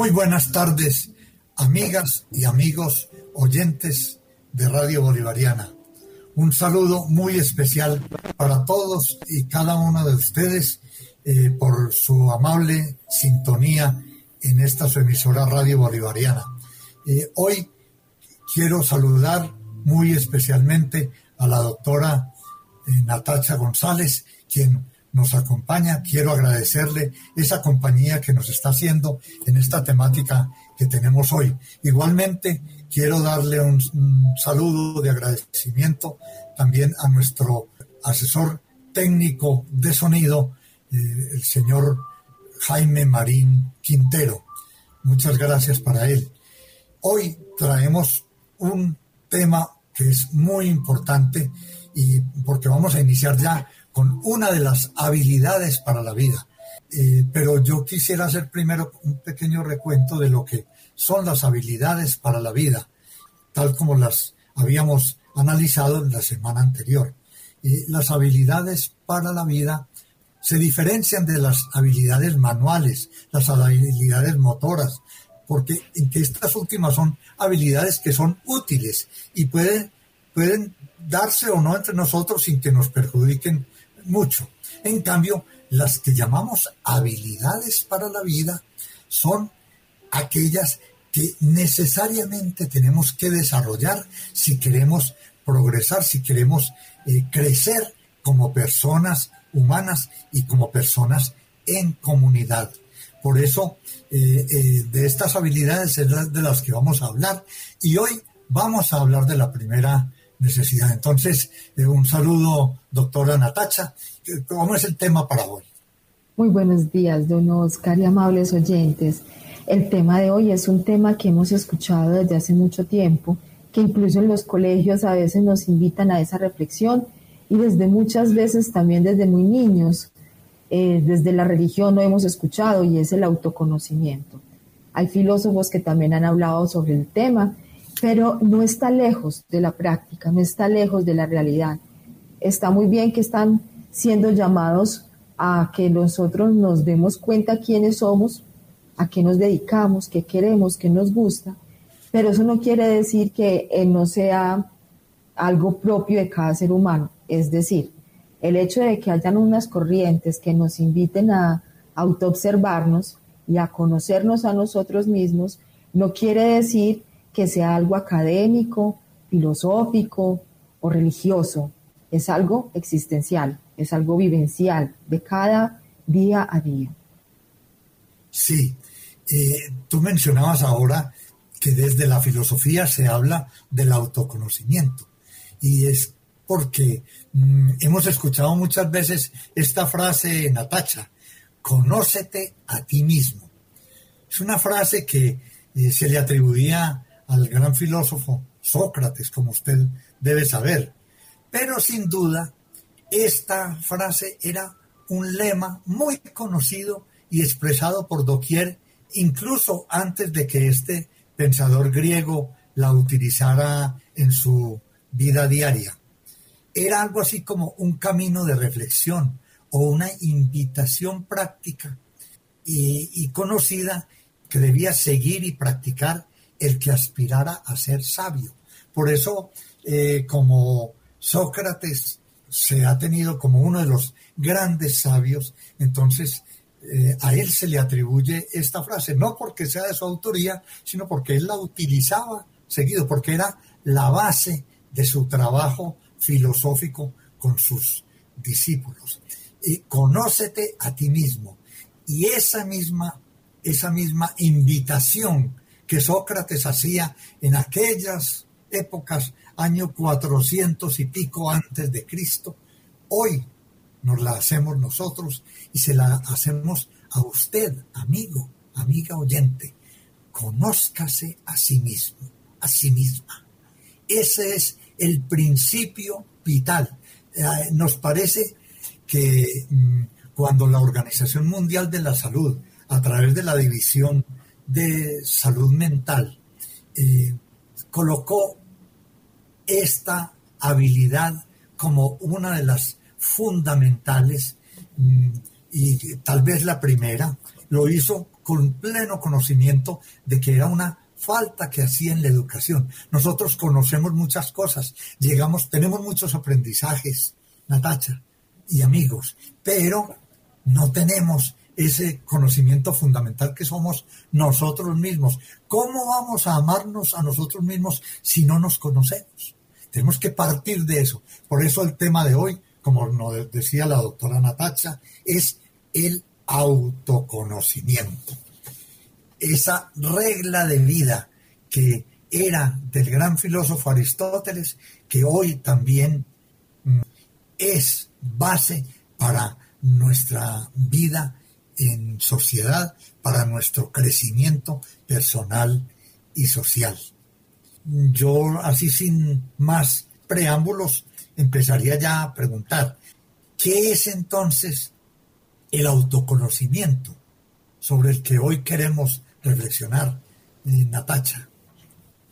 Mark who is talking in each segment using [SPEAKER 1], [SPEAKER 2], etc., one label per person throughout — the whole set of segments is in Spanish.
[SPEAKER 1] Muy buenas tardes, amigas y amigos oyentes de Radio Bolivariana. Un saludo muy especial para todos y cada uno de ustedes eh, por su amable sintonía en esta su emisora Radio Bolivariana. Eh, hoy quiero saludar muy especialmente a la doctora eh, Natacha González, quien nos acompaña. Quiero agradecerle esa compañía que nos está haciendo en esta temática que tenemos hoy. Igualmente, quiero darle un, saludo de agradecimiento también a nuestro asesor técnico de sonido, eh, el señor Jaime Marín Quintero. Muchas gracias para él. Hoy traemos un tema que es muy importante y porque vamos a iniciar ya una de las habilidades para la vida. Eh, pero yo quisiera hacer primero un pequeño recuento de lo que son las habilidades para la vida, tal como las habíamos analizado en la semana anterior. las habilidades para la vida se diferencian de las habilidades manuales, las habilidades motoras, porque en que estas últimas son habilidades que son útiles y pueden darse o no entre nosotros sin que nos perjudiquen mucho. En cambio, las que llamamos habilidades para la vida son aquellas que necesariamente tenemos que desarrollar si queremos progresar, si queremos eh, crecer como personas humanas y como personas en comunidad. Por eso, eh, eh, de estas habilidades es de las que vamos a hablar. Y hoy vamos a hablar de la primera necesidad. Entonces, eh, un saludo, doctora Natacha. ¿Cómo es el tema para hoy?
[SPEAKER 2] Muy buenos días, don Oscar y amables oyentes. El tema de hoy es un tema que hemos escuchado desde hace mucho tiempo, que incluso en los colegios a veces nos invitan a esa reflexión y desde muchas veces también desde muy niños, eh, desde la religión lo hemos escuchado y es el autoconocimiento. Hay filósofos que también han hablado sobre el tema pero no está lejos de la práctica, no está lejos de la realidad. Está muy bien que están siendo llamados a que nosotros nos demos cuenta quiénes somos, a qué nos dedicamos, qué queremos, qué nos gusta, pero eso no quiere decir que no sea algo propio de cada ser humano. Es decir, el hecho de que hayan unas corrientes que nos inviten a autoobservarnos y a conocernos a nosotros mismos, no quiere decir que sea algo académico, filosófico o religioso. Es algo existencial, es algo vivencial de cada día a día.
[SPEAKER 1] Sí, eh, tú mencionabas ahora que desde la filosofía se habla del autoconocimiento y es porque mm, hemos escuchado muchas veces esta frase, Natacha, conócete a ti mismo. Es una frase que eh, se le atribuía al gran filósofo Sócrates, como usted debe saber. Pero sin duda, esta frase era un lema muy conocido y expresado por doquier, incluso antes de que este pensador griego la utilizara en su vida diaria. Era algo así como un camino de reflexión o una invitación práctica y, conocida que debía seguir y practicar el que aspirara a ser sabio. Por eso, eh, como Sócrates se ha tenido como uno de los grandes sabios, entonces eh, a él se le atribuye esta frase, no porque sea de su autoría, sino porque él la utilizaba seguido, porque era la base de su trabajo filosófico con sus discípulos. Y conócete a ti mismo. Y esa misma, esa misma invitación que Sócrates hacía en aquellas épocas, año 400 y pico antes de Cristo, hoy nos la hacemos nosotros y se la hacemos a usted, amigo, amiga oyente. Conózcase a sí mismo, a sí misma. Ese es el principio vital. Eh, nos parece que mm, cuando la Organización Mundial de la Salud, a través de la división de salud mental eh, colocó esta habilidad como una de las fundamentales mm, y tal vez la primera, lo hizo con pleno conocimiento de que era una falta que hacía en la educación. Nosotros conocemos muchas cosas, llegamos, tenemos muchos aprendizajes, Natacha, y amigos, pero no tenemos ese conocimiento fundamental que somos nosotros mismos. ¿Cómo vamos a amarnos a nosotros mismos si no nos conocemos? Tenemos que partir de eso. Por eso el tema de hoy, como nos decía la doctora Natacha, es el autoconocimiento. Esa regla de vida que era del gran filósofo Aristóteles, que hoy también mm, es base para nuestra vida en sociedad, para nuestro crecimiento personal y social. Yo así sin más preámbulos empezaría ya a preguntar, ¿qué es entonces el autoconocimiento sobre el que hoy queremos reflexionar, eh, Natacha?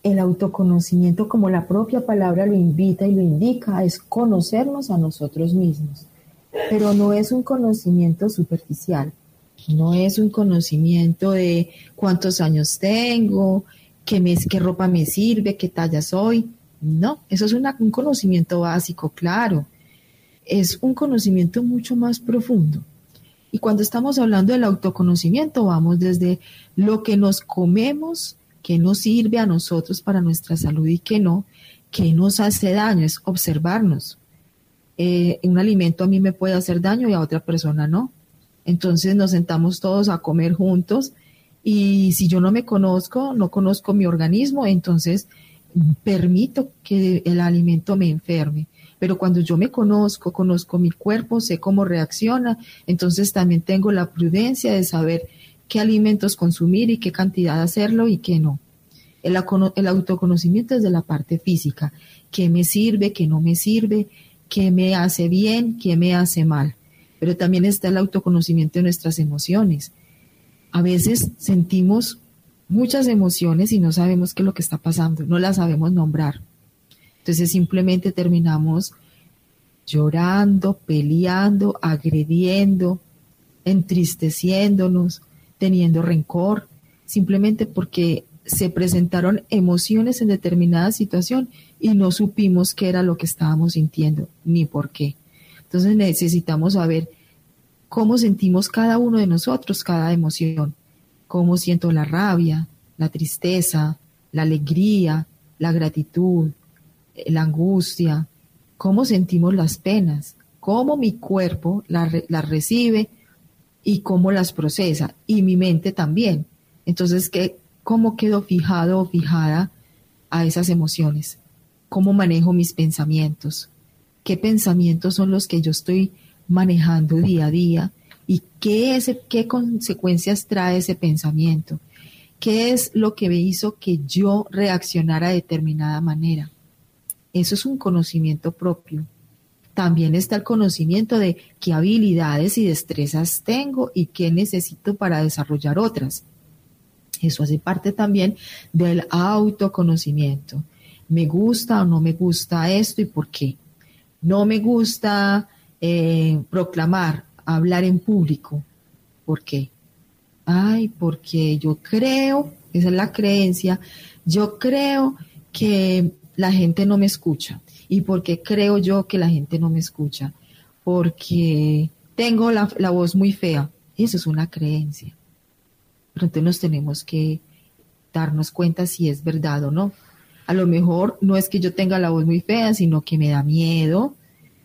[SPEAKER 2] El autoconocimiento, como la propia palabra lo invita y lo indica, es conocernos a nosotros mismos. Pero no es un conocimiento superficial, no es un conocimiento de cuántos años tengo, qué, me, qué ropa me sirve, qué talla soy. No, eso es un conocimiento básico, claro. Es un conocimiento mucho más profundo. Y cuando estamos hablando del autoconocimiento, vamos desde lo que nos comemos, que nos sirve a nosotros para nuestra salud y que no, que nos hace daño, es observarnos. Eh, un alimento a mí me puede hacer daño y a otra persona no. Entonces nos sentamos todos a comer juntos y si yo no me conozco, no conozco mi organismo, entonces permito que el alimento me enferme. Pero cuando yo me conozco, conozco mi cuerpo, sé cómo reacciona, entonces también tengo la prudencia de saber qué alimentos consumir y qué cantidad hacerlo y qué no. El, autoconocimiento es de la parte física, qué me sirve, qué no me sirve, qué me hace bien, qué me hace mal pero también está el autoconocimiento de nuestras emociones. A veces sentimos muchas emociones y no sabemos qué es lo que está pasando, no las sabemos nombrar. Entonces simplemente terminamos llorando, peleando, agrediendo, entristeciéndonos, teniendo rencor, simplemente porque se presentaron emociones en determinada situación y no supimos qué era lo que estábamos sintiendo ni por qué. Entonces necesitamos saber cómo sentimos cada uno de nosotros cada emoción, cómo siento la rabia, la tristeza, la alegría, la gratitud, la angustia, cómo sentimos las penas, cómo mi cuerpo las recibe y cómo las procesa, y mi mente también. Entonces, ¿qué, ¿cómo quedo fijado o fijada a esas emociones? ¿Cómo manejo mis pensamientos? Qué pensamientos son los que yo estoy manejando día a día y qué, es, qué consecuencias trae ese pensamiento. ¿Qué es lo que me hizo que yo reaccionara de determinada manera? Eso es un conocimiento propio. También está el conocimiento de qué habilidades y destrezas tengo y qué necesito para desarrollar otras. Eso hace parte también del autoconocimiento. ¿Me gusta o no me gusta esto y por qué? No me gusta eh, proclamar, hablar en público. ¿Por qué? Ay, porque yo creo, esa es la creencia, yo creo que la gente no me escucha. ¿Y por qué creo yo que la gente no me escucha? Porque tengo la, la voz muy fea. Eso es una creencia. Pero entonces nos tenemos que darnos cuenta si es verdad o no. A lo mejor no es que yo tenga la voz muy fea, sino que me da miedo,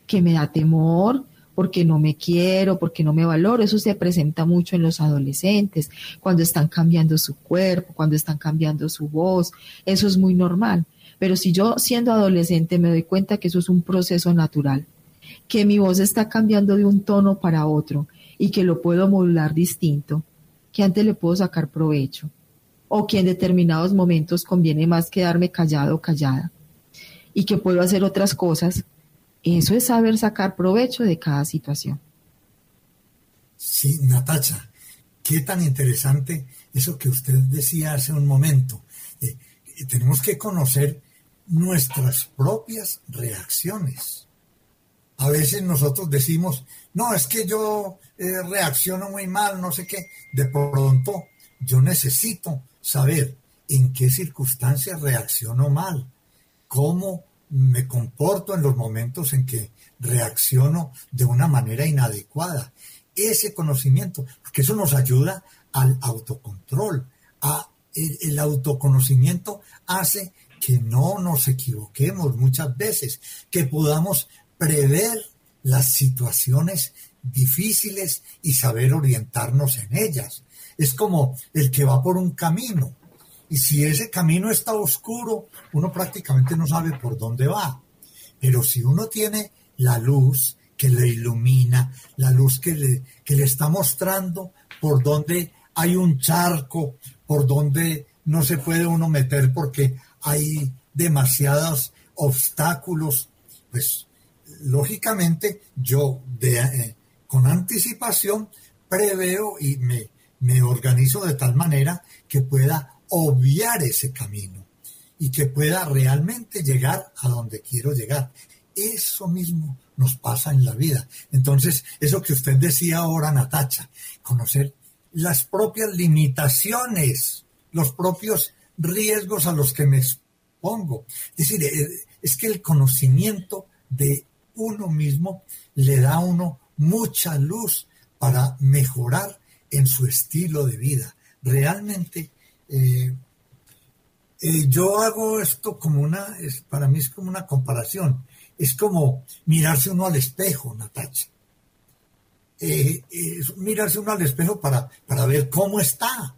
[SPEAKER 2] que me da temor, porque no me quiero, porque no me valoro. Eso se presenta mucho en los adolescentes, cuando están cambiando su cuerpo, cuando están cambiando su voz. Eso es muy normal. Pero si yo siendo adolescente me doy cuenta que eso es un proceso natural, que mi voz está cambiando de un tono para otro y que lo puedo modular distinto, que antes le puedo sacar provecho o que en determinados momentos conviene más quedarme callado o callada y que puedo hacer otras cosas. Eso es saber sacar provecho de cada situación.
[SPEAKER 1] Sí, Natacha, qué tan interesante eso que usted decía hace un momento. Eh, tenemos que conocer nuestras propias reacciones. A veces nosotros decimos, no, es que yo eh, reacciono muy mal, no sé qué. De pronto yo necesito saber en qué circunstancias reacciono mal, cómo me comporto en los momentos en que reacciono de una manera inadecuada. Ese conocimiento, porque eso nos ayuda al autocontrol. A, el, autoconocimiento hace que no nos equivoquemos muchas veces, que podamos prever las situaciones difíciles y saber orientarnos en ellas. Es como el que va por un camino y si ese camino está oscuro, uno prácticamente no sabe por dónde va. Pero si uno tiene la luz que le ilumina, la luz que le, que le está mostrando por dónde hay un charco, por donde no se puede uno meter porque hay demasiados obstáculos, pues lógicamente yo eh, con anticipación preveo y me, me organizo de tal manera que pueda obviar ese camino y que pueda realmente llegar a donde quiero llegar. Eso mismo nos pasa en la vida. Entonces, eso que usted decía ahora, Natacha, conocer las propias limitaciones, los propios riesgos a los que me expongo. Es decir, eh, es que el conocimiento de uno mismo le da a uno mucha luz para mejorar en su estilo de vida. Realmente eh, eh, yo hago esto como una, es, para mí es como una comparación. Es como mirarse uno al espejo, Natacha. Eh, mirarse uno al espejo para, para ver cómo está,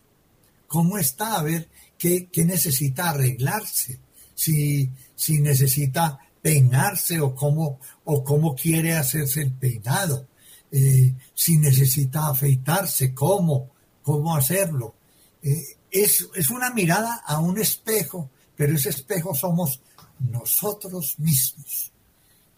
[SPEAKER 1] cómo está, a ver qué, necesita arreglarse, si, si necesita peinarse o cómo, o cómo quiere hacerse el peinado, si necesita afeitarse, cómo, cómo hacerlo es, una mirada a un espejo, pero ese espejo somos nosotros mismos.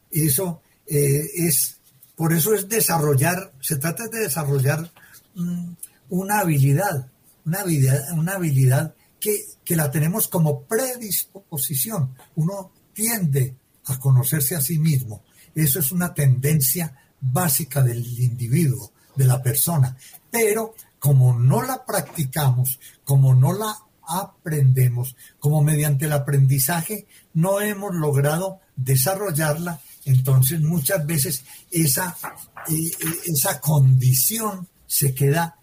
[SPEAKER 1] Eso eh, es, por eso es desarrollar, se trata de desarrollar mm, una habilidad, una habilidad, una habilidad que, que la tenemos como predisposición. Uno tiende a conocerse a sí mismo. Eso es una tendencia básica del individuo, de la persona. Pero como no la practicamos, como no la aprendemos, como mediante el aprendizaje no hemos logrado desarrollarla, entonces muchas veces esa, eh, eh, esa condición se queda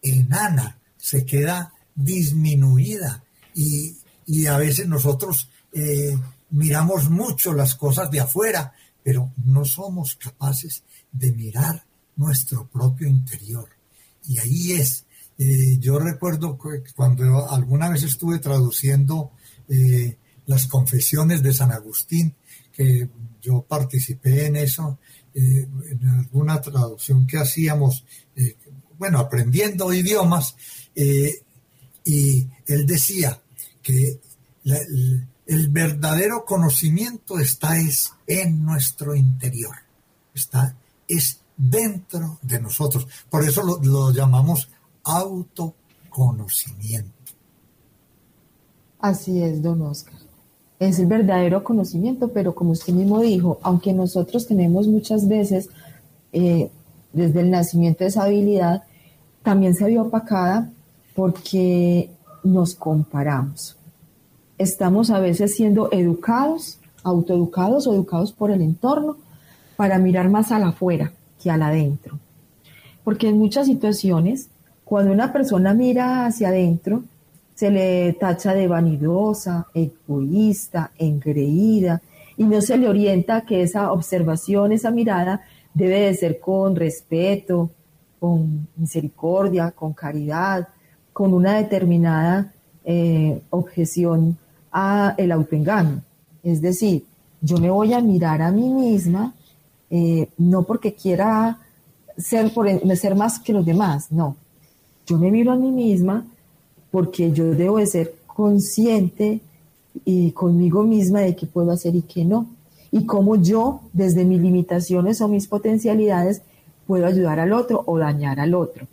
[SPEAKER 1] enana, se queda disminuida y, a veces nosotros eh, miramos mucho las cosas de afuera, pero no somos capaces de mirar nuestro propio interior. Y ahí es. Eh, yo recuerdo cuando alguna vez estuve traduciendo eh, las confesiones de San Agustín, que yo participé en eso, eh, en alguna traducción que hacíamos, bueno, aprendiendo idiomas, y él decía que el, verdadero conocimiento está es en nuestro interior, está es dentro de nosotros. Por eso lo, llamamos autoconocimiento.
[SPEAKER 2] Así es, don Oscar. Es el verdadero conocimiento, pero como usted mismo dijo, aunque nosotros tenemos muchas veces eh, desde el nacimiento esa habilidad, también se vio opacada porque nos comparamos. Estamos a veces siendo educados, autoeducados o educados por el entorno para mirar más a la afuera que al adentro. Porque en muchas situaciones, cuando una persona mira hacia adentro, se le tacha de vanidosa, egoísta, engreída, y no se le orienta que esa observación, esa mirada, debe de ser con respeto, con misericordia, con caridad, con una determinada eh, objeción a el autoengaño. Es decir, yo me voy a mirar a mí misma eh, no porque quiera ser, por, ser más que los demás, no. Yo me miro a mí misma porque yo debo de ser consciente y conmigo misma de qué puedo hacer y qué no. Y cómo yo, desde mis limitaciones o mis potencialidades, puedo ayudar al otro o dañar al otro.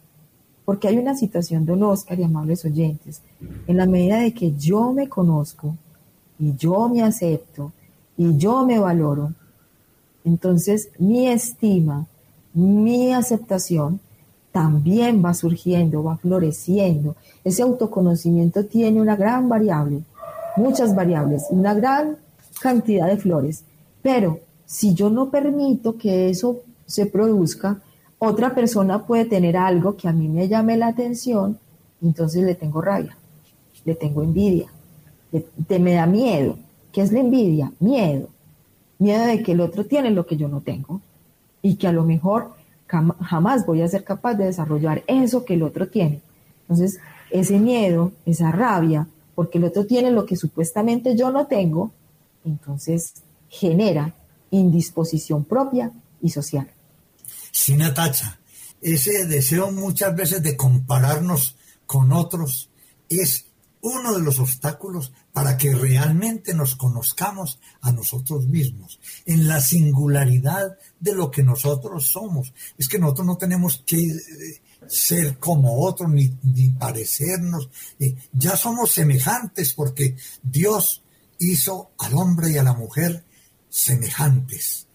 [SPEAKER 2] Porque hay una situación, don Oscar y amables oyentes, en la medida de que yo me conozco y yo me acepto y yo me valoro, entonces, mi estima, mi aceptación, también va surgiendo, va floreciendo. Ese autoconocimiento tiene una gran variable, muchas variables, una gran cantidad de flores. Pero si yo no permito que eso se produzca, otra persona puede tener algo que a mí me llame la atención, entonces le tengo rabia, le tengo envidia, me da miedo. ¿Qué es la envidia? Miedo. Miedo de que el otro tiene lo que yo no tengo y que a lo mejor jamás voy a ser capaz de desarrollar eso que el otro tiene. Entonces, ese miedo, esa rabia, porque el otro tiene lo que supuestamente yo no tengo, entonces genera indisposición propia y social.
[SPEAKER 1] Sí, Natacha, ese deseo muchas veces de compararnos con otros es uno de los obstáculos para que realmente nos conozcamos a nosotros mismos, en la singularidad de lo que nosotros somos. Es que nosotros no tenemos que eh, ser como otros ni, parecernos. Eh, ya somos semejantes porque Dios hizo al hombre y a la mujer semejantes.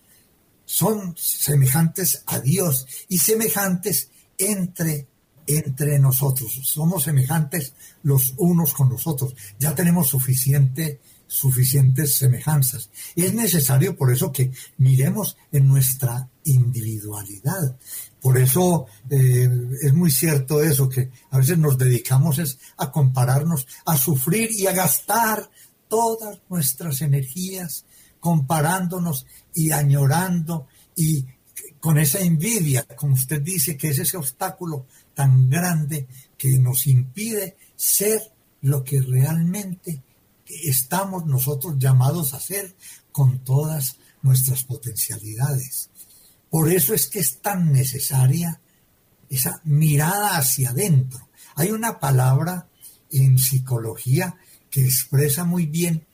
[SPEAKER 1] Son semejantes a Dios y semejantes entre entre nosotros. Somos semejantes los unos con los otros. Ya tenemos suficiente, suficientes semejanzas. Es necesario por eso que miremos en nuestra individualidad. Por eso eh, es muy cierto eso, que a veces nos dedicamos es a compararnos, a sufrir y a gastar todas nuestras energías comparándonos y añorando y con esa envidia, como usted dice, que es ese obstáculo tan grande que nos impide ser lo que realmente estamos nosotros llamados a ser con todas nuestras potencialidades. Por eso es que es tan necesaria esa mirada hacia adentro. Hay una palabra en psicología que expresa muy bien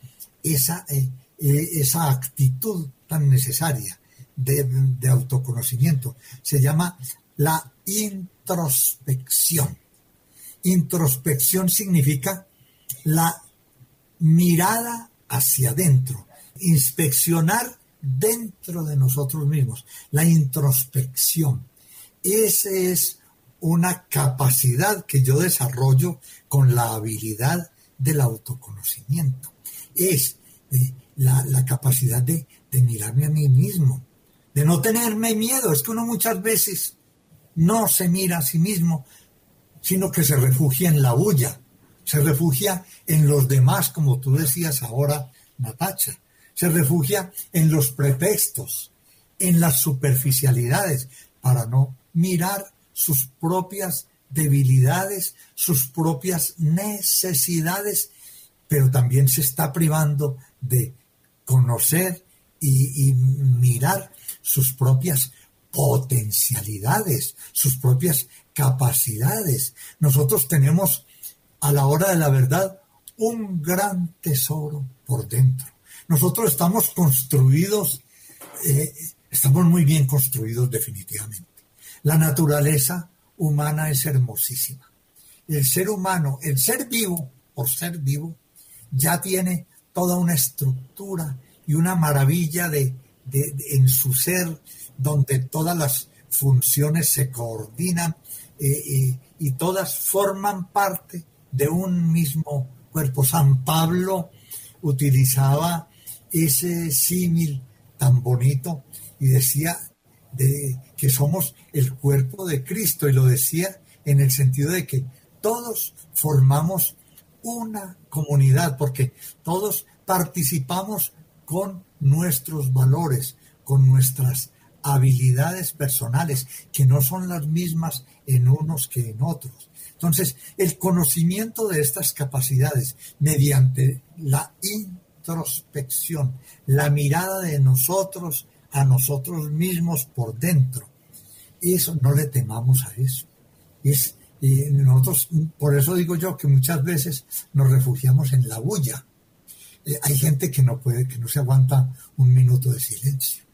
[SPEAKER 1] esa, eh, eh, esa actitud tan necesaria de, de autoconocimiento. Se llama la introspección. Introspección significa la mirada hacia adentro, inspeccionar dentro de nosotros mismos, la introspección. Esa es una capacidad que yo desarrollo con la habilidad del autoconocimiento. Es eh, la, capacidad de, de mirarme a mí mismo, de no tenerme miedo. Es que uno muchas veces no se mira a sí mismo, sino que se refugia en la bulla, se refugia en los demás, como tú decías ahora, Natacha, se refugia en los pretextos, en las superficialidades, para no mirar sus propias debilidades, sus propias necesidades, pero también se está privando de conocer y, y mirar sus propias potencialidades, sus propias capacidades. Nosotros tenemos a la hora de la verdad un gran tesoro por dentro. Nosotros estamos construidos, eh, estamos muy bien construidos definitivamente. La naturaleza humana es hermosísima. El ser humano, el ser vivo, por ser vivo, ya tiene toda una estructura y una maravilla de, en su ser donde todas las funciones se coordinan eh, eh, y todas forman parte de un mismo cuerpo. San Pablo utilizaba ese símil tan bonito y decía de, que somos el cuerpo de Cristo y lo decía en el sentido de que todos formamos una comunidad porque todos participamos con nuestros valores, con nuestras habilidades personales que no son las mismas en unos que en otros. Entonces, el conocimiento de estas capacidades mediante la introspección, la mirada de nosotros a nosotros mismos por dentro, eso no le temamos a eso. Es, nosotros, por eso digo yo que muchas veces nos refugiamos en la bulla. Eh, hay gente que no puede, que no se aguanta un minuto de silencio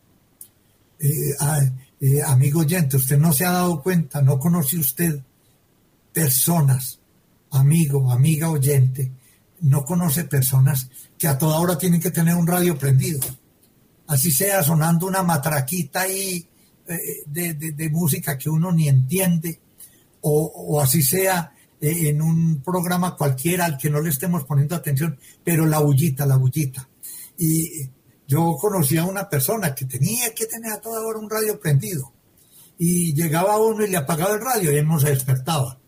[SPEAKER 1] eh, ah, eh, amigo oyente, usted no se ha dado cuenta, no conoce usted personas, amigo, amiga oyente, no conoce personas que a toda hora tienen que tener un radio prendido. Así sea sonando una matraquita ahí eh, de, música que uno ni entiende, o, así sea eh, en un programa cualquiera al que no le estemos poniendo atención, pero la bullita, la bullita. Y yo conocí a una persona que tenía que tener a toda hora un radio prendido. Y llegaba uno y le apagaba el radio y él no se despertaba.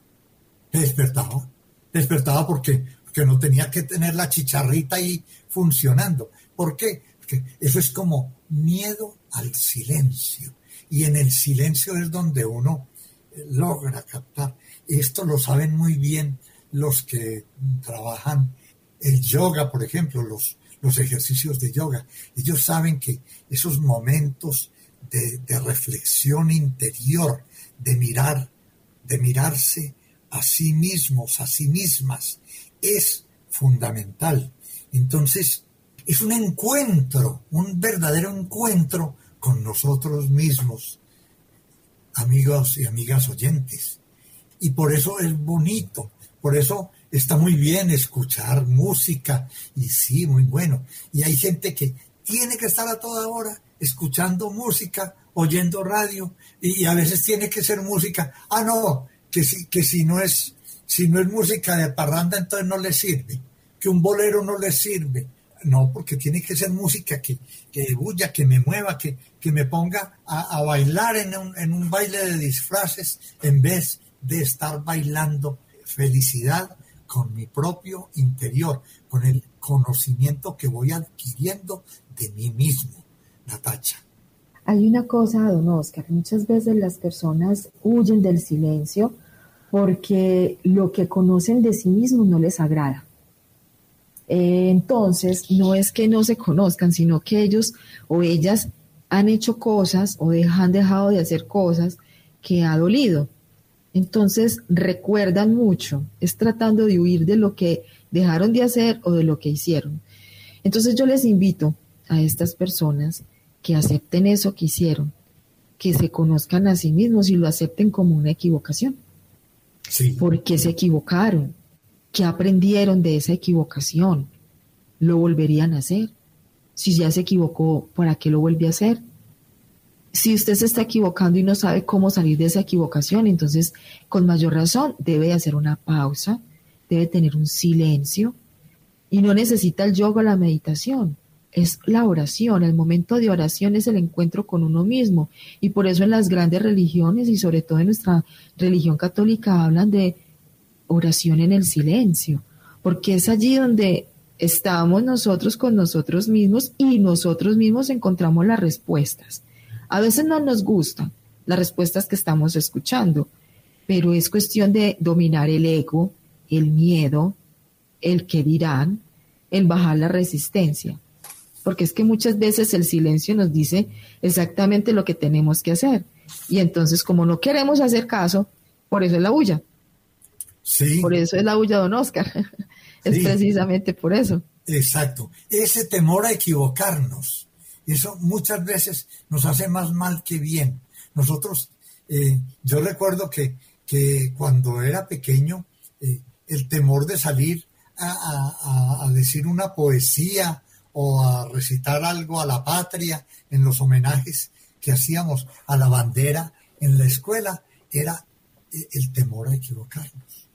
[SPEAKER 1] Despertaba. Despertaba porque, porque no tenía que tener la chicharrita ahí funcionando. ¿Por qué? Porque eso es como miedo al silencio. Y en el silencio es donde uno logra captar. Esto lo saben muy bien los que trabajan el yoga, por ejemplo, los, los ejercicios de yoga. Ellos saben que esos momentos de, reflexión interior, de mirar, de mirarse a sí mismos, a sí mismas, es fundamental. Entonces, es un encuentro, un verdadero encuentro con nosotros mismos, amigos y amigas oyentes. Y por eso es bonito, por eso está muy bien escuchar música y sí, muy bueno. Y hay gente que tiene que estar a toda hora escuchando música, oyendo radio y, a veces tiene que ser música. Ah, no, que si, que si no es si no es música de parranda entonces no le sirve, que un bolero no le sirve. No, porque tiene que ser música que, que bulla, que me mueva, que, que me ponga a, bailar en un, en un baile de disfraces en vez de estar bailando felicidad con mi propio interior, con el conocimiento que voy adquiriendo de mí mismo, Natacha.
[SPEAKER 2] Hay una cosa, don Oscar, muchas veces las personas huyen del silencio porque lo que conocen de sí mismos no les agrada. Eh, entonces, no es que no se conozcan, sino que ellos o ellas han hecho cosas o han dejado de hacer cosas que ha dolido. Entonces recuerdan mucho, es tratando de huir de lo que dejaron de hacer o de lo que hicieron. Entonces yo les invito a estas personas que acepten eso que hicieron, que se conozcan a sí mismos y lo acepten como una equivocación. Sí. Porque se equivocaron, que aprendieron de esa equivocación, lo volverían a hacer. Si ya se equivocó, ¿para qué lo vuelve a hacer? Si usted se está equivocando y no sabe cómo salir de esa equivocación, entonces con mayor razón debe hacer una pausa, debe tener un silencio y no necesita el yoga o la meditación. Es la oración, el momento de oración es el encuentro con uno mismo. Y por eso en las grandes religiones y sobre todo en nuestra religión católica hablan de oración en el silencio, porque es allí donde estamos nosotros con nosotros mismos y nosotros mismos encontramos las respuestas. A veces no nos gustan las respuestas que estamos escuchando, pero es cuestión de dominar el ego, el miedo, el que dirán, el bajar la resistencia. Porque es que muchas veces el silencio nos dice exactamente lo que tenemos que hacer. Y entonces, como no queremos hacer caso, por eso es la bulla. Sí. Por eso es la bulla, don Oscar. es precisamente por eso.
[SPEAKER 1] Exacto. Ese temor a equivocarnos eso muchas veces nos hace más mal que bien. Nosotros, eh, yo recuerdo que, que, cuando era pequeño, eh, el temor de salir a, decir una poesía o a recitar algo a la patria en los homenajes que hacíamos a la bandera en la escuela era eh, el temor a equivocarnos.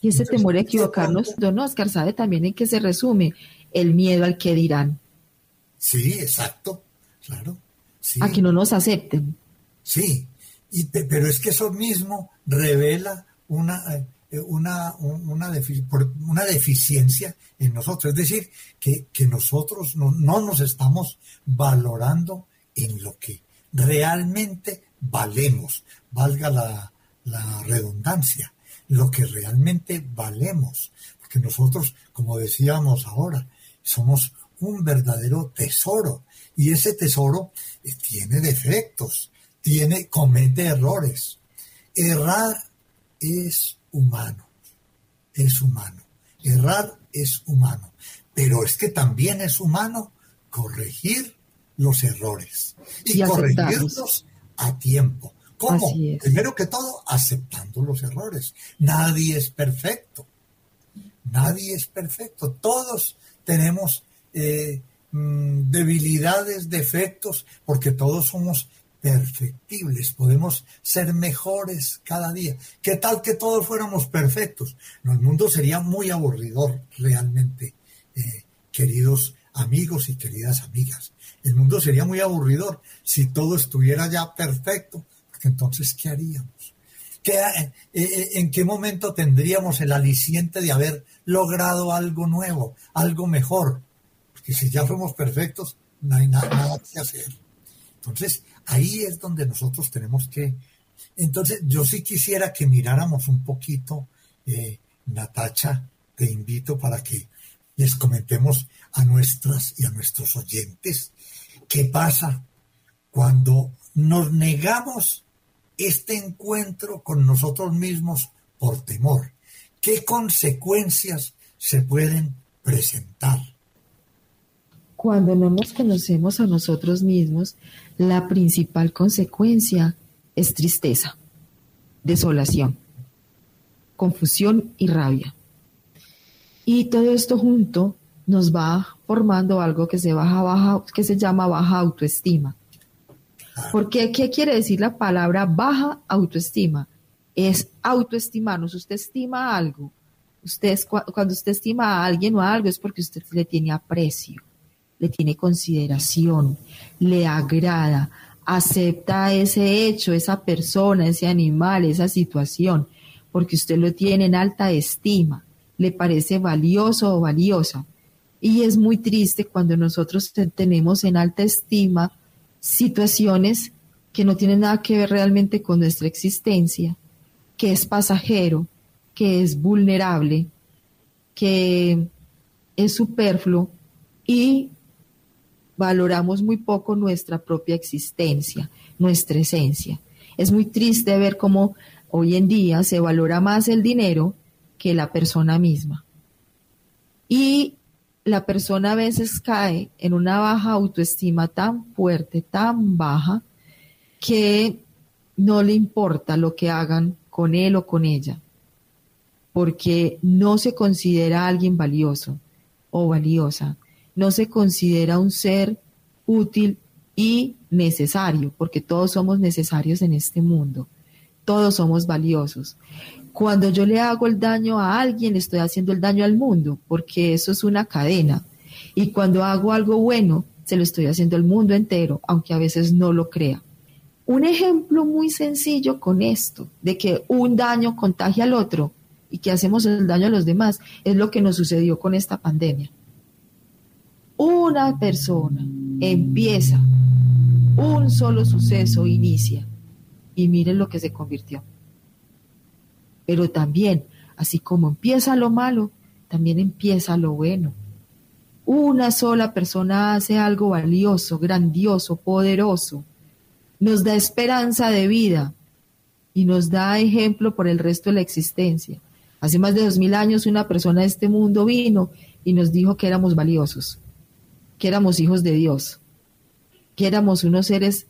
[SPEAKER 2] Y ese temor a equivocarnos, don Oscar, ¿sabe también en qué se resume? El miedo al que dirán.
[SPEAKER 1] Sí, exacto, claro.
[SPEAKER 2] A que no nos acepten.
[SPEAKER 1] Sí, y, pero es que eso mismo revela una, eh, una, una, una deficiencia en nosotros. Es decir, que, nosotros no, nos estamos valorando en lo que realmente valemos, valga la, la redundancia, lo que realmente valemos. Porque nosotros, como decíamos ahora, somos un verdadero tesoro. Y ese tesoro eh, tiene defectos, tiene, comete errores. Errar es humano, es humano. Errar es humano. Pero es que también es humano corregir los errores y, corregirlos a tiempo. ¿Cómo? Primero que todo, aceptando los errores. Nadie es perfecto. Nadie es perfecto. Todos tenemos eh, mm, debilidades, defectos, porque todos somos perfectibles, podemos ser mejores cada día. ¿Qué tal que todos fuéramos perfectos? No, el mundo sería muy aburridor realmente, eh, queridos amigos y queridas amigas. El mundo sería muy aburridor si todo estuviera ya perfecto, porque entonces, ¿qué haríamos? ¿Qué, eh, ¿En qué momento tendríamos el aliciente de haber logrado algo nuevo, algo mejor? Porque si ya fuimos perfectos, no hay nada, nada que hacer. Entonces, ahí es donde nosotros tenemos que... Entonces, yo sí quisiera que miráramos un poquito, eh, Natacha, te invito para que les comentemos a nuestras y a nuestros oyentes qué pasa cuando nos negamos este encuentro con nosotros mismos por temor. ¿Qué consecuencias se pueden presentar?
[SPEAKER 2] Cuando no nos conocemos a nosotros mismos, la principal consecuencia es tristeza, desolación, confusión y rabia. Y todo esto junto nos va formando algo que se, baja, baja, que se llama baja autoestima. Porque, ¿qué quiere decir la palabra baja autoestima? Es autoestimarnos. Usted estima algo. Usted, cuando usted estima a alguien o a algo es porque usted le tiene aprecio, le tiene consideración, le agrada, acepta ese hecho, esa persona, ese animal, esa situación, porque usted lo tiene en alta estima le parece valioso o valiosa. Y es muy triste cuando nosotros tenemos en alta estima situaciones que no tienen nada que ver realmente con nuestra existencia, que es pasajero, que es vulnerable, que es superfluo y valoramos muy poco nuestra propia existencia, nuestra esencia. Es muy triste ver cómo hoy en día se valora más el dinero que la persona misma. Y la persona a veces cae en una baja autoestima tan fuerte, tan baja, que no le importa lo que hagan con él o con ella, porque no se considera alguien valioso o valiosa, no se considera un ser útil y necesario, porque todos somos necesarios en este mundo, todos somos valiosos. Cuando yo le hago el daño a alguien, le estoy haciendo el daño al mundo, porque eso es una cadena. Y cuando hago algo bueno, se lo estoy haciendo al mundo entero, aunque a veces no lo crea. Un ejemplo muy sencillo con esto, de que un daño contagia al otro y que hacemos el daño a los demás, es lo que nos sucedió con esta pandemia. Una persona empieza, un solo suceso inicia y miren lo que se convirtió. Pero también, así como empieza lo malo, también empieza lo bueno. Una sola persona hace algo valioso, grandioso, poderoso. Nos da esperanza de vida y nos da ejemplo por el resto de la existencia. Hace más de dos mil años una persona de este mundo vino y nos dijo que éramos valiosos, que éramos hijos de Dios, que éramos unos seres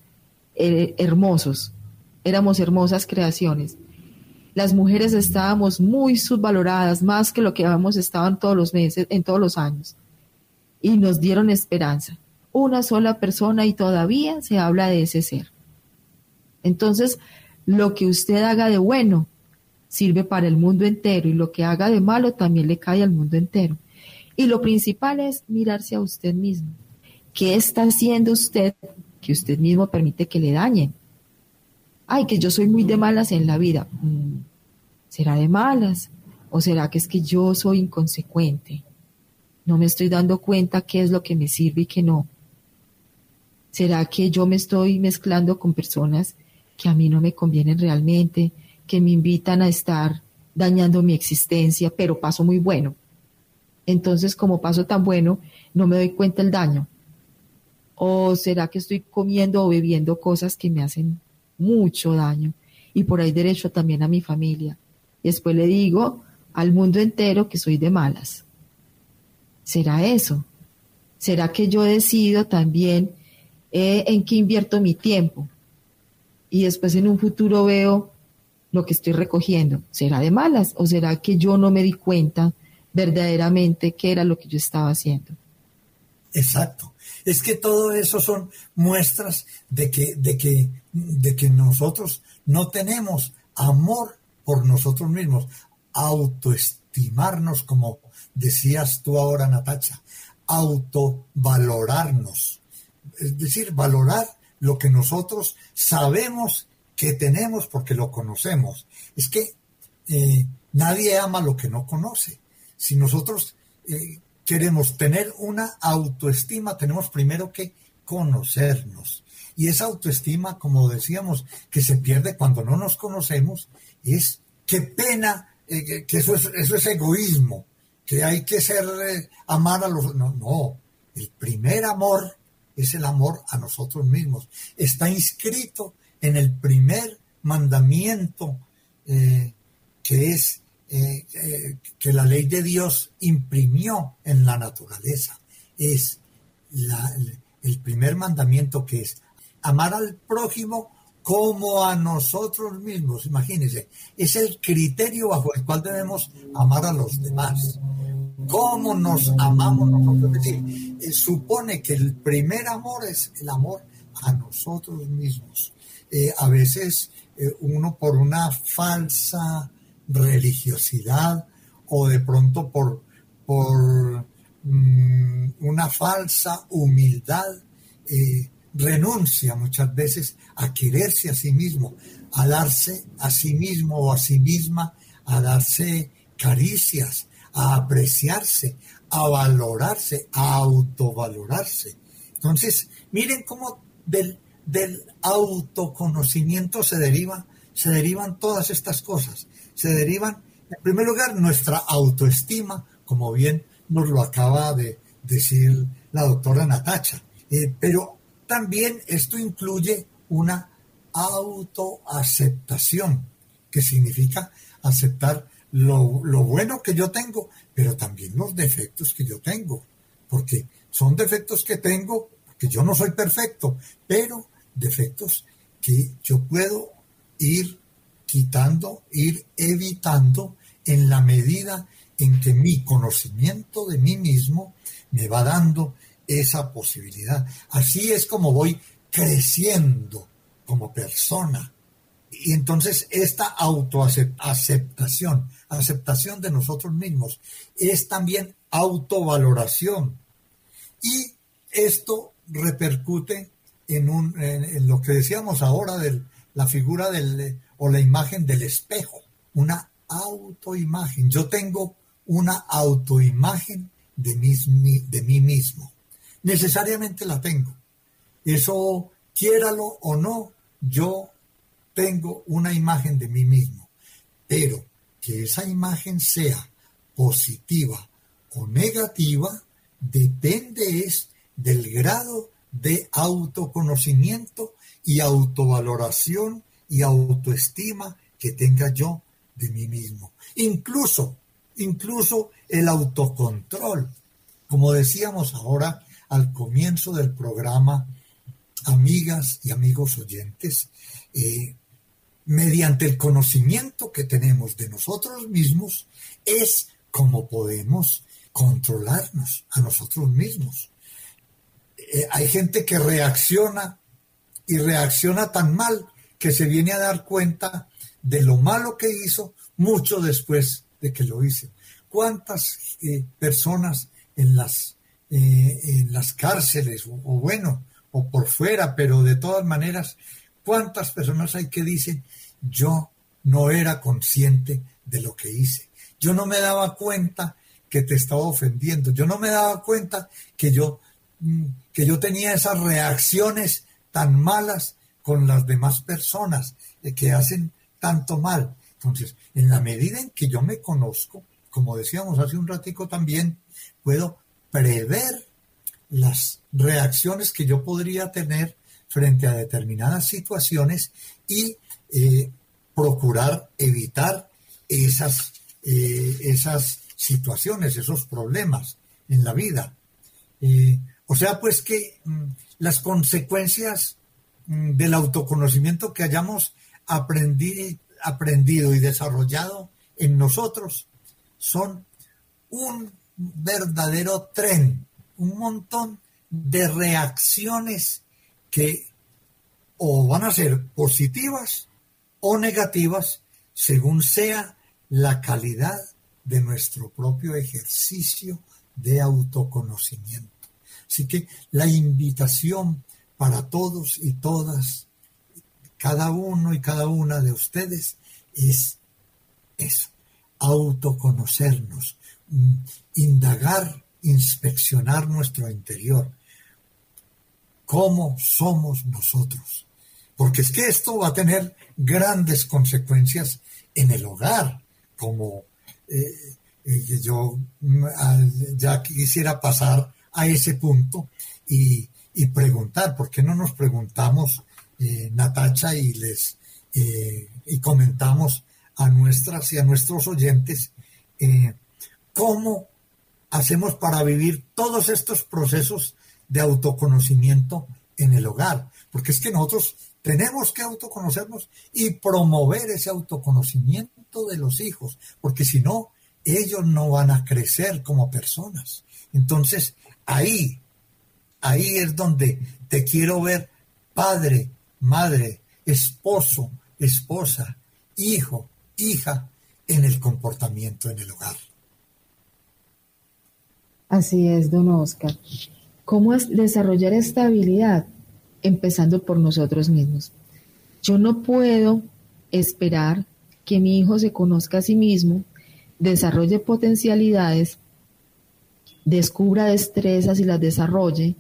[SPEAKER 2] eh, hermosos, éramos hermosas creaciones las mujeres estábamos muy subvaloradas, más que lo que habíamos estado en todos los meses, en todos los años. Y nos dieron esperanza. Una sola persona y todavía se habla de ese ser. Entonces, lo que usted haga de bueno sirve para el mundo entero y lo que haga de malo también le cae al mundo entero. Y lo principal es mirarse a usted mismo. ¿Qué está haciendo usted que usted mismo permite que le dañen? ay, que yo soy muy de malas en la vida. Mm, ¿Será de malas? ¿O será que es que yo soy inconsecuente? No me estoy dando cuenta qué es lo que me sirve y qué no. ¿Será que yo me estoy mezclando con personas que a mí no me convienen realmente, que me invitan a estar dañando mi existencia, pero paso muy bueno? Entonces, como paso tan bueno, no me doy cuenta el daño. ¿O será que estoy comiendo o bebiendo cosas que me hacen mucho daño y por ahí derecho también a mi familia. Y después le digo al mundo entero que soy de malas. ¿Será eso? ¿Será que yo decido también eh, en qué invierto mi tiempo? Y después en un futuro veo lo que estoy recogiendo. ¿Será de malas o será que yo no me di cuenta verdaderamente qué era lo que yo estaba haciendo?
[SPEAKER 1] Exacto. Es que todo eso son muestras de que, de que, de que nosotros no tenemos amor por nosotros mismos, autoestimarnos, como decías tú ahora, Natacha, autovalorarnos, es decir, valorar lo que nosotros sabemos que tenemos porque lo conocemos. Es que eh, nadie ama lo que no conoce. Si nosotros eh, queremos tener una autoestima, tenemos primero que conocernos. Y esa autoestima, como decíamos, que se pierde cuando no nos conocemos, es qué pena, eh, que eso es, eso es egoísmo, que hay que ser, eh, amar a los... No, no, el primer amor es el amor a nosotros mismos. Está inscrito en el primer mandamiento que es que la ley de Dios imprimió en la naturaleza. Es el primer mandamiento que es amar al prójimo como a nosotros mismos. Imagínense, es el criterio bajo el cual debemos amar a los demás. ¿Cómo nos amamos nosotros? Es decir, eh, supone que el primer amor es el amor a nosotros mismos. Eh, a veces eh, uno por una falsa religiosidad o de pronto por, por mm, una falsa humildad renuncia muchas veces a quererse a sí mismo, a darse a sí mismo o a sí misma, a darse caricias, a apreciarse, a valorarse, a autovalorarse. Entonces, miren cómo del, del autoconocimiento se deriva, se derivan todas estas cosas. Se derivan, en primer lugar, nuestra autoestima, como bien nos lo acaba de decir la doctora Natacha. Eh, pero también esto incluye una autoaceptación, que significa aceptar lo, bueno que yo tengo, pero también los defectos que yo tengo, porque son defectos que tengo, porque yo no soy perfecto, pero defectos que yo puedo ir quitando, ir evitando en la medida en que mi conocimiento de mí mismo me va dando esa posibilidad. Así es como voy creciendo como persona. Y entonces esta autoaceptación, aceptación de nosotros mismos, es también autovaloración. Y esto repercute en, un, en, lo que decíamos ahora de la figura del, o la imagen del espejo, una autoimagen. Yo tengo una autoimagen de de mí mismo necesariamente la tengo. Eso, quiéralo o no, yo tengo una imagen de mí mismo. Pero que esa imagen sea positiva o negativa depende es del grado de autoconocimiento y autovaloración y autoestima que tenga yo de mí mismo. Incluso, incluso el autocontrol. Como decíamos ahora, al comienzo del programa, amigas y amigos oyentes, eh, mediante el conocimiento que tenemos de nosotros mismos, es como podemos controlarnos a nosotros mismos. Eh, hay gente que reacciona y reacciona tan mal que se viene a dar cuenta de lo malo que hizo mucho después de que lo hice. ¿Cuántas eh, personas en las eh, en las cárceles, o, bueno, o por fuera, pero de todas maneras, ¿cuántas personas hay que dicen, yo no era consciente de lo que hice? Yo no me daba cuenta que te estaba ofendiendo, yo no me daba cuenta que yo, mm, que yo tenía esas reacciones tan malas con las demás personas que hacen tanto mal. Entonces, en la medida en que yo me conozco, como decíamos hace un ratico también, puedo prever las reacciones que yo podría tener frente a determinadas situaciones y eh, procurar evitar esas, eh, esas situaciones, esos problemas en la vida. Eh, o sea, pues que mm, las consecuencias del autoconocimiento que hayamos aprendido y desarrollado en nosotros son un verdadero tren, un montón de reacciones que o van a ser positivas o negativas según sea la calidad de nuestro propio ejercicio de autoconocimiento. Así que la invitación para todos y todas, cada uno y cada una de ustedes, es eso, autoconocernos, mm, indagar, inspeccionar nuestro interior. ¿Cómo somos nosotros? Porque es que esto va a tener grandes consecuencias en el hogar, como eh, eh, yo mm, ya quisiera pasar a ese punto y, preguntar, ¿por qué no nos preguntamos, eh, Natacha, y les y comentamos a nuestras y a nuestros oyentes cómo hacemos para vivir todos estos procesos de autoconocimiento en el hogar? Porque es que nosotros tenemos que autoconocernos y promover ese autoconocimiento de los hijos, porque si no, ellos no van a crecer como personas. Entonces, ahí, ahí es donde te quiero ver padre, madre, esposo, esposa, hijo, hija, en el comportamiento en el hogar.
[SPEAKER 2] Así es, don Oscar. ¿Cómo es desarrollar esta habilidad? empezando por nosotros mismos. Yo no puedo esperar que mi hijo se conozca a sí mismo, desarrolle potencialidades, descubra destrezas y las desarrolle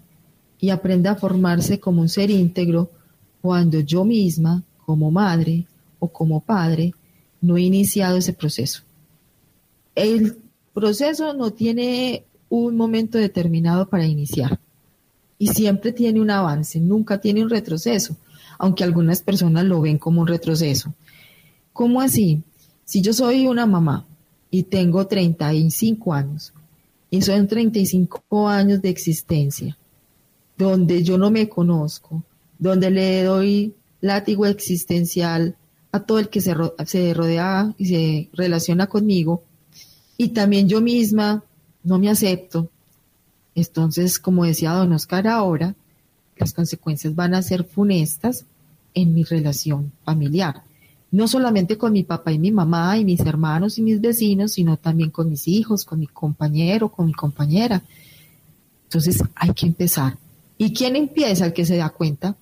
[SPEAKER 2] y aprenda a formarse como un ser íntegro cuando yo misma, como madre o como padre, no he iniciado ese proceso. El proceso no tiene un momento determinado para iniciar y siempre tiene un avance, nunca tiene un retroceso, aunque algunas personas lo ven como un retroceso. ¿Cómo así? Si yo soy una mamá y tengo 35 años, y son 35 años de existencia, donde yo no me conozco, donde le doy látigo existencial a todo el que se, se rodea y se relaciona conmigo, y también yo misma no me acepto, entonces, como decía don Oscar ahora, las consecuencias van a ser funestas en mi relación familiar. No solamente con mi papá y mi mamá y mis hermanos y mis vecinos, sino también con mis hijos, con mi compañero, con mi compañera. Entonces hay que empezar. ¿Y quién empieza? El que se da cuenta.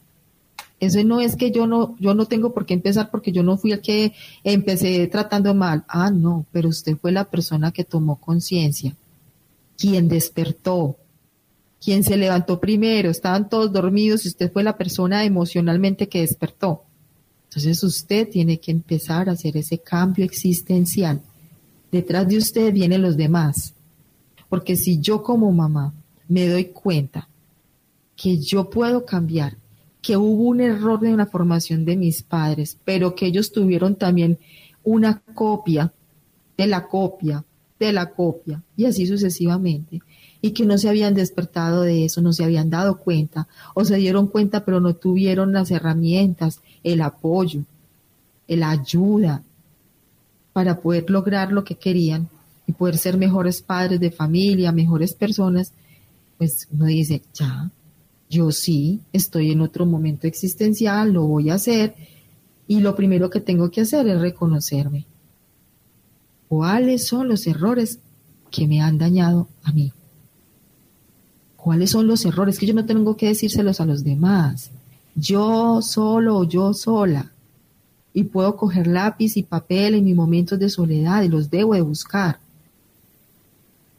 [SPEAKER 2] Eso no es que yo no, yo no tengo por qué empezar porque yo no fui el que empecé tratando mal. Ah, no, pero usted fue la persona que tomó conciencia, quien despertó, quien se levantó primero, estaban todos dormidos y usted fue la persona emocionalmente que despertó. Entonces usted tiene que empezar a hacer ese cambio existencial. Detrás de usted vienen los demás. Porque si yo como mamá me doy cuenta que yo puedo cambiar, que hubo un error de una formación de mis padres, pero que ellos tuvieron también una copia de la copia, de la copia, y así sucesivamente y que no se habían despertado de eso, no se habían dado cuenta o se dieron cuenta pero no tuvieron las herramientas, el apoyo, la ayuda para poder lograr lo que querían y poder ser mejores padres de familia, mejores personas, pues uno dice, ya, yo sí, estoy en otro momento existencial, lo voy a hacer y lo primero que tengo que hacer es reconocerme. ¿Cuáles son los errores que me han dañado a mí? cuáles son los errores, que yo no tengo que decírselos a los demás. Yo solo o yo sola. Y puedo coger lápiz y papel en mis momentos de soledad y los debo de buscar.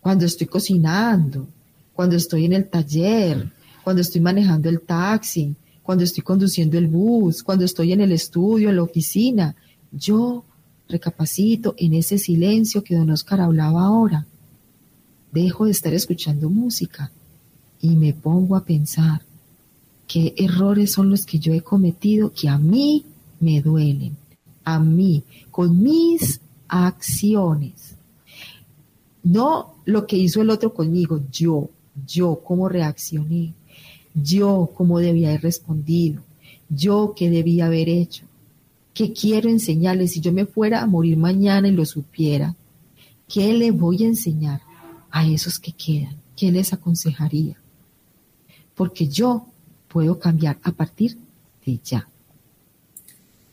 [SPEAKER 2] Cuando estoy cocinando, cuando estoy en el taller, cuando estoy manejando el taxi, cuando estoy conduciendo el bus, cuando estoy en el estudio, en la oficina. Yo recapacito en ese silencio que don Oscar hablaba ahora. Dejo de estar escuchando música y me pongo a pensar qué errores son los que yo he cometido que a mí me duelen, a mí, con mis acciones. No lo que hizo el otro conmigo, yo, yo, cómo reaccioné, yo, cómo debía haber respondido, yo, qué debía haber hecho, qué quiero enseñarles si yo me fuera a morir mañana y lo supiera, qué le voy a enseñar a esos que quedan, qué les aconsejaría porque yo puedo cambiar a partir de ya.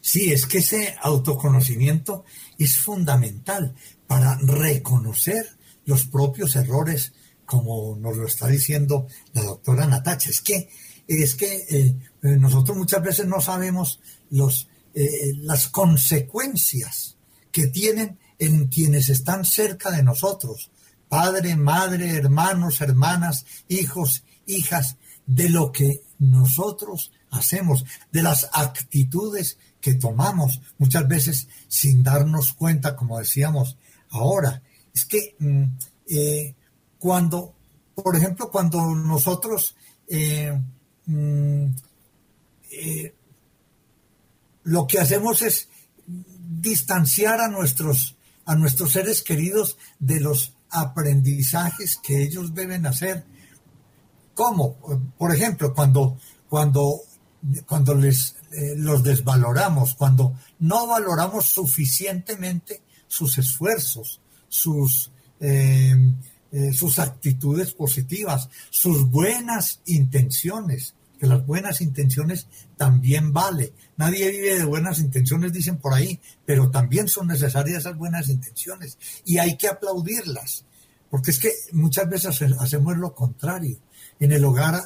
[SPEAKER 1] Sí, es que ese autoconocimiento es fundamental para reconocer los propios errores, como nos lo está diciendo la doctora Natacha. Es que, es que eh, nosotros muchas veces no sabemos los, eh, las consecuencias que tienen en quienes están cerca de nosotros, padre, madre, hermanos, hermanas, hijos, hijas, de lo que nosotros hacemos, de las actitudes que tomamos muchas veces sin darnos cuenta, como decíamos ahora. Es que mm, eh, cuando, por ejemplo, cuando nosotros eh, mm, eh, lo que hacemos es distanciar a nuestros, a nuestros seres queridos de los aprendizajes que ellos deben hacer. ¿Cómo? Por ejemplo, cuando, cuando, cuando les, eh, los desvaloramos, cuando no valoramos suficientemente sus esfuerzos, sus, eh, sus actitudes positivas, sus buenas intenciones, que las buenas intenciones también vale. Nadie vive de buenas intenciones, dicen por ahí, pero también son necesarias esas buenas intenciones y hay que aplaudirlas, porque es que muchas veces hacemos lo contrario. En el hogar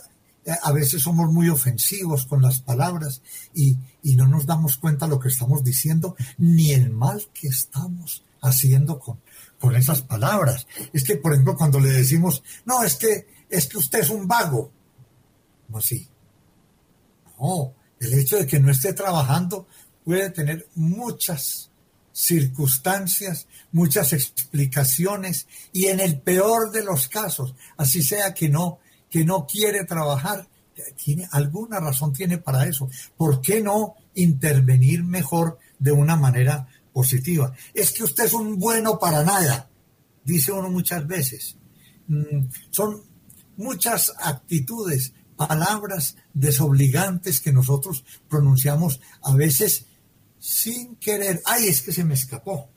[SPEAKER 1] a veces somos muy ofensivos con las palabras y, no nos damos cuenta de lo que estamos diciendo ni el mal que estamos haciendo con, con esas palabras. Es que, por ejemplo, cuando le decimos, no, es que, es que usted es un vago. ¿Cómo así? No, el hecho de que no esté trabajando puede tener muchas circunstancias, muchas explicaciones y en el peor de los casos, así sea que no que no quiere trabajar, tiene alguna razón tiene para eso. ¿Por qué no intervenir mejor de una manera positiva? Es que usted es un bueno para nada, dice uno muchas veces. Mm, son muchas actitudes, palabras desobligantes que nosotros pronunciamos a veces sin querer. Ay, es que se me escapó.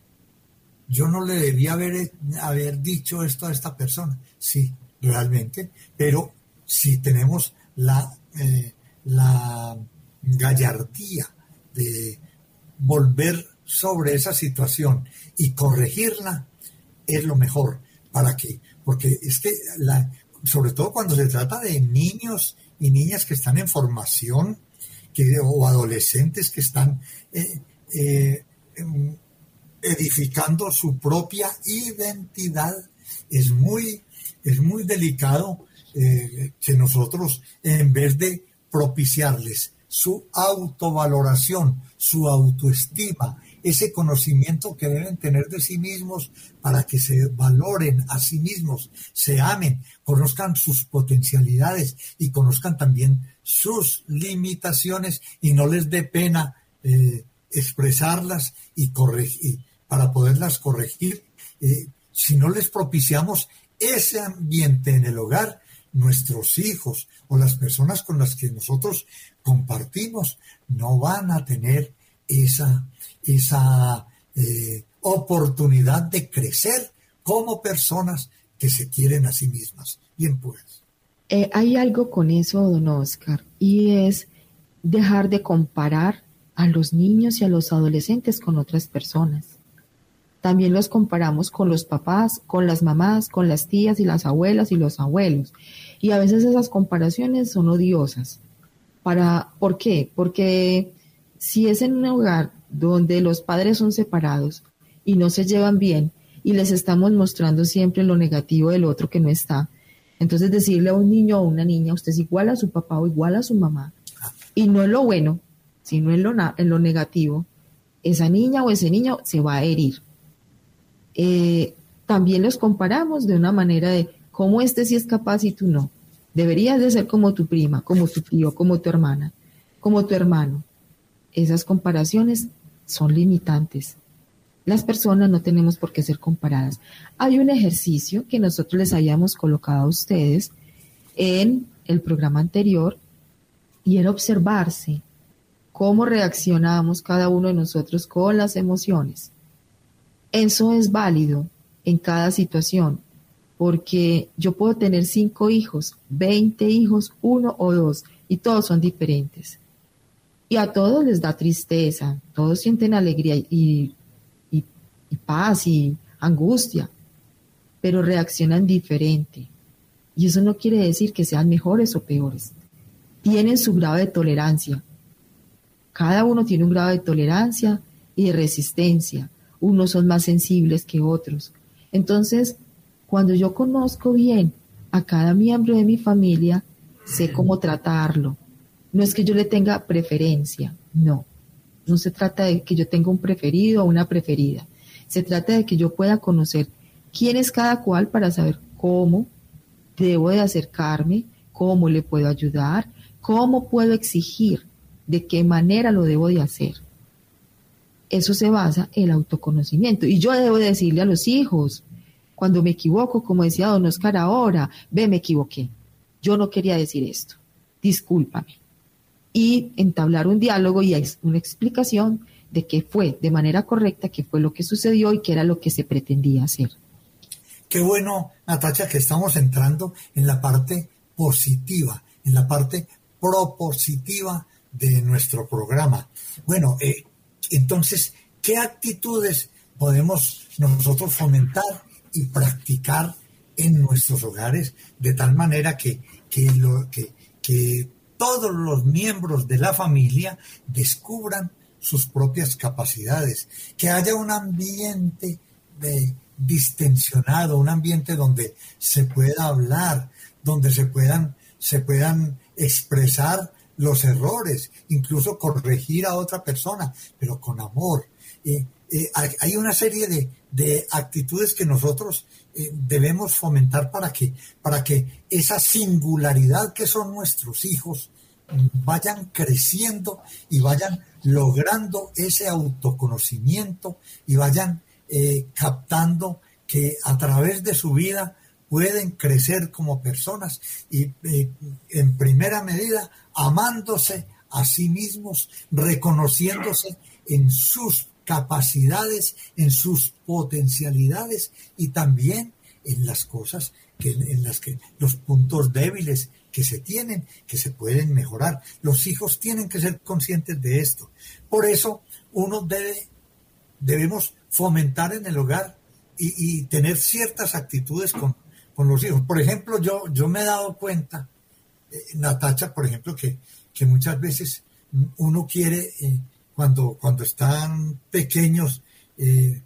[SPEAKER 1] Yo no le debía haber, haber dicho esto a esta persona. Sí, realmente, pero si tenemos la, eh, la gallardía de volver sobre esa situación y corregirla, es lo mejor. ¿Para qué? Porque es que, sobre todo cuando se trata de niños y niñas que están en formación que, o adolescentes que están eh, eh, em, edificando su propia identidad, es muy es muy delicado eh, que nosotros, en vez de propiciarles su autovaloración, su autoestima, ese conocimiento que deben tener de sí mismos para que se valoren a sí mismos, se amen, conozcan sus potencialidades y conozcan también sus limitaciones y no les dé pena eh, expresarlas y, corregir, para poderlas corregir. Eh, si no les propiciamos ese ambiente en el hogar, nuestros hijos o las personas con las que nosotros compartimos no van a tener esa, esa eh, oportunidad de crecer como personas que se quieren a sí mismas. Bien, pues.
[SPEAKER 2] Eh, hay algo con eso, don Oscar, y es dejar de comparar a los niños y a los adolescentes con otras personas. También los comparamos con los papás, con las mamás, con las tías y las abuelas y los abuelos. Y a veces esas comparaciones son odiosas. Para, ¿Por qué? Porque si es en un hogar donde los padres son separados y no se llevan bien y les estamos mostrando siempre lo negativo del otro que no está, entonces decirle a un niño o una niña, usted es igual a su papá o igual a su mamá, y no en lo bueno, sino en lo, en lo negativo, esa niña o ese niño se va a herir. Eh, también los comparamos de una manera de cómo este sí es capaz y tú no. Deberías de ser como tu prima, como tu tío, como tu hermana, como tu hermano. Esas comparaciones son limitantes. Las personas no tenemos por qué ser comparadas. Hay un ejercicio que nosotros les habíamos colocado a ustedes en el programa anterior y era observarse cómo reaccionamos cada uno de nosotros con las emociones. Eso es válido en cada situación. porque yo puedo tener cinco hijos, veinte hijos, uno o dos, y todos son diferentes. Y a todos les da tristeza, todos sienten alegría y, y, paz y angustia, pero reaccionan diferente. Y eso no quiere decir que sean mejores o peores. Tienen su grado de tolerancia. Cada uno tiene un grado de tolerancia y de resistencia. Unos son más sensibles que otros. Entonces, cuando yo conozco bien a cada miembro de mi familia, sé cómo tratarlo. No es que yo le tenga preferencia, no. No se trata de que yo tenga un preferido o una preferida. Se trata de que yo pueda conocer quién es cada cual para saber cómo debo de acercarme, cómo le puedo ayudar, cómo puedo exigir, de qué manera lo debo de hacer. Eso se basa en el autoconocimiento. Y yo debo decirle a los hijos, cuando me equivoco, como decía don Oscar ahora, ve, me equivoqué. Yo no quería decir esto. Discúlpame. Y entablar un diálogo y una explicación de qué fue de manera correcta, qué fue lo que sucedió y qué era lo que se pretendía hacer.
[SPEAKER 1] Qué bueno, Natacha, que estamos entrando en la parte positiva, en la parte propositiva de nuestro programa. Bueno, eh, entonces, ¿qué actitudes podemos nosotros fomentar y practicar en nuestros hogares de tal manera que, lo, que, que todos los miembros de la familia descubran sus propias capacidades, que haya un ambiente de, distensionado, un ambiente donde se pueda hablar, donde se puedan, se puedan expresar los errores, incluso corregir a otra persona, pero con amor. Eh, eh, hay una serie de, de actitudes que nosotros eh, debemos fomentar para que, para que esa singularidad que son nuestros hijos vayan creciendo y vayan logrando ese autoconocimiento y vayan eh, captando que a través de su vida pueden crecer como personas y eh, en primera medida amándose a sí mismos, reconociéndose en sus capacidades, en sus potencialidades y también en las cosas que, en las que los puntos débiles que se tienen, que se pueden mejorar. Los hijos tienen que ser conscientes de esto. Por eso uno debe, debemos fomentar en el hogar y, tener ciertas actitudes con, los hijos. Por ejemplo, yo, yo me he dado cuenta, eh, Natacha, por ejemplo, que, que muchas veces uno quiere eh, cuando, cuando están pequeños, eh,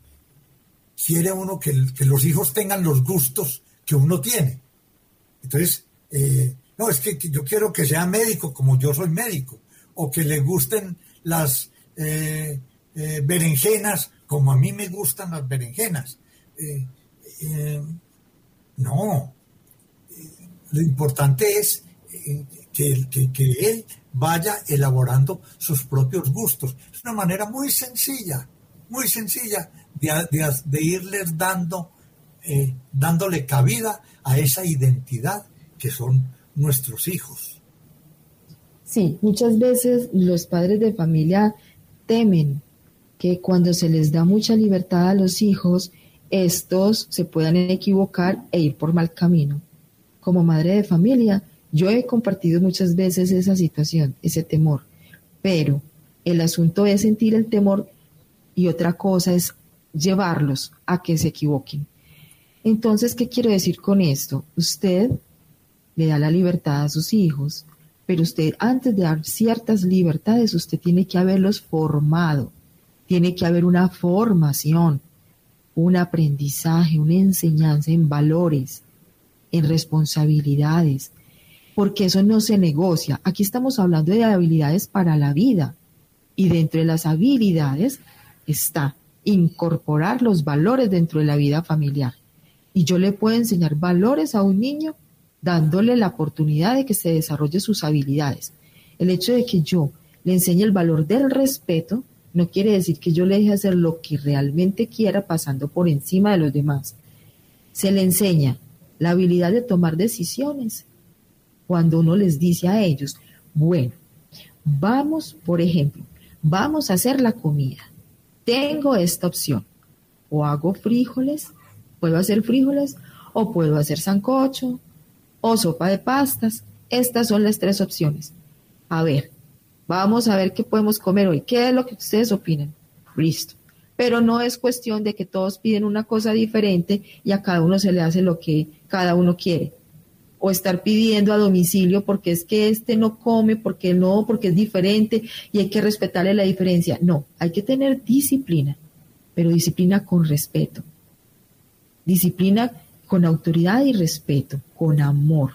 [SPEAKER 1] quiere uno que, los hijos tengan los gustos que uno tiene. Entonces, eh, no, es que, yo quiero que sea médico como yo soy médico, o que le gusten las eh, berenjenas como a mí me gustan las berenjenas. no, lo importante es que, que él vaya elaborando sus propios gustos. Es una manera muy sencilla, muy sencilla de, irles dando, eh, dándole cabida a esa identidad que son nuestros hijos.
[SPEAKER 2] Sí, muchas veces los padres de familia temen que cuando se les da mucha libertad a los hijos, estos se puedan equivocar e ir por mal camino. Como madre de familia, yo he compartido muchas veces esa situación, ese temor, pero el asunto es sentir el temor y otra cosa es llevarlos a que se equivoquen. Entonces, ¿qué quiero decir con esto? Usted le da la libertad a sus hijos, pero usted antes de dar ciertas libertades, usted tiene que haberlos formado, tiene que haber una formación, un aprendizaje, una enseñanza en valores, en responsabilidades, porque eso no se negocia. Aquí estamos hablando de habilidades para la vida y dentro de las habilidades está incorporar los valores dentro de la vida familiar. Y yo le puedo enseñar valores a un niño dándole la oportunidad de que se desarrolle sus habilidades. El hecho de que yo le enseñe el valor del respeto no quiere decir que yo le deje hacer lo que realmente quiera pasando por encima de los demás. Se le enseña la habilidad de tomar decisiones, cuando uno les dice a ellos, bueno, vamos, por ejemplo, vamos a hacer la comida. Tengo esta opción. O hago frijoles, puedo hacer frijoles, o puedo hacer sancocho, o sopa de pastas. Estas son las tres opciones. A ver, vamos a ver qué podemos comer hoy. ¿Qué es lo que ustedes opinan? Listo. Pero no es cuestión de que todos piden una cosa diferente y a cada uno se le hace lo que cada uno quiere. O estar pidiendo a domicilio porque es que este no come, porque no, porque es diferente y hay que respetarle la diferencia. No, hay que tener disciplina, pero disciplina con respeto. Disciplina con autoridad y respeto, con amor,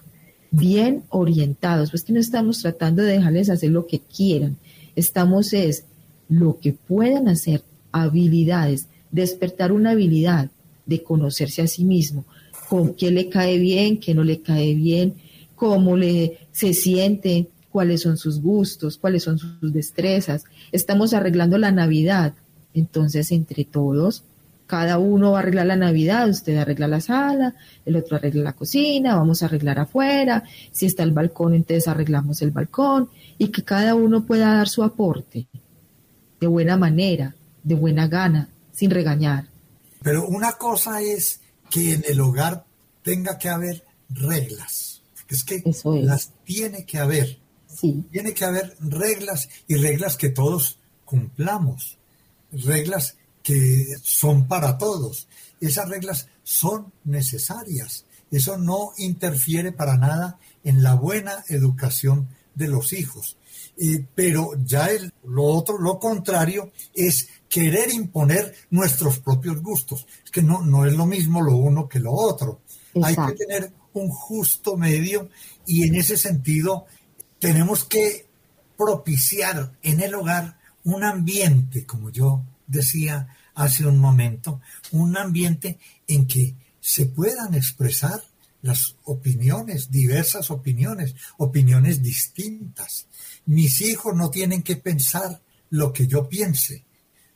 [SPEAKER 2] bien orientados, pues que no estamos tratando de dejarles hacer lo que quieran, estamos es lo que puedan hacer, habilidades, despertar una habilidad de conocerse a sí mismo, con qué le cae bien, qué no le cae bien, cómo le se siente, cuáles son sus gustos, cuáles son sus destrezas. Estamos arreglando la Navidad. Entonces, entre todos, cada uno va a arreglar la Navidad, usted arregla la sala, el otro arregla la cocina, vamos a arreglar afuera, si está el balcón, entonces arreglamos el balcón y que cada uno pueda dar su aporte de buena manera, de buena gana, sin regañar.
[SPEAKER 1] Pero una cosa es que en el hogar tenga que haber reglas, es que las tiene que haber.
[SPEAKER 2] Sí.
[SPEAKER 1] Tiene que haber reglas y reglas que todos cumplamos, reglas que son para todos. Esas reglas son necesarias. Eso no interfiere para nada en la buena educación de los hijos. Eh, pero ya el, lo otro, lo contrario, es querer imponer nuestros propios gustos. Es que no, no es lo mismo lo uno que lo otro. Hay que tener un justo medio y en ese sentido tenemos que propiciar en el hogar un ambiente, como yo decía hace un momento, un ambiente en que se puedan expresar las opiniones, diversas opiniones, opiniones distintas. Mis hijos no tienen que pensar lo que yo piense.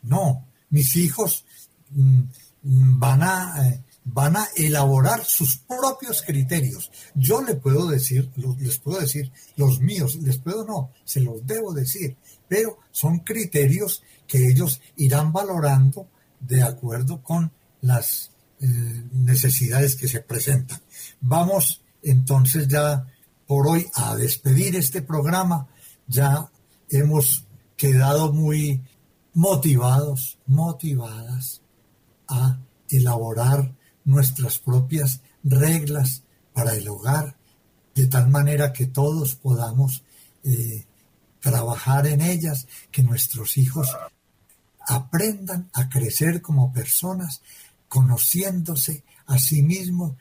[SPEAKER 1] No, mis hijos mm, van a, eh, van a elaborar sus propios criterios. Yo le puedo decir, les puedo decir los míos, les puedo no, se los debo decir, pero son criterios que ellos irán valorando de acuerdo con las eh, necesidades que se presentan. Vamos entonces ya por hoy a despedir este programa. Ya hemos quedado muy motivados, motivadas a elaborar nuestras propias reglas para el hogar, de tal manera que todos podamos eh, trabajar en ellas, que nuestros hijos aprendan a crecer como personas, conociéndose a sí mismos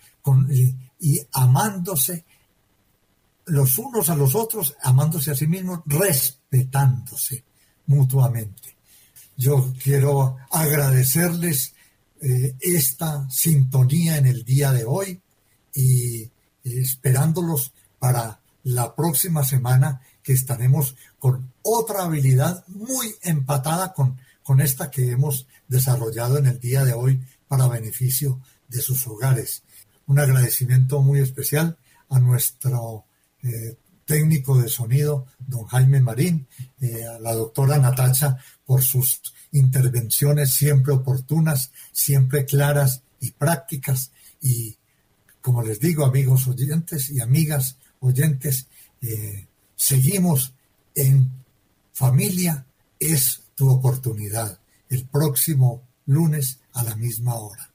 [SPEAKER 1] eh, y amándose los unos a los otros, amándose a sí mismos, respetándose mutuamente. Yo quiero agradecerles eh, esta sintonía en el día de hoy y esperándolos para la próxima semana que estaremos con otra habilidad muy empatada con, con esta que hemos desarrollado en el día de hoy para beneficio de sus hogares. Un agradecimiento muy especial a nuestro eh, técnico de sonido, don Jaime Marín, eh, a la doctora Natacha por sus intervenciones siempre oportunas, siempre claras y prácticas. Y como les digo, amigos oyentes y amigas oyentes, eh, seguimos en familia, es tu oportunidad. El próximo lunes a la misma hora.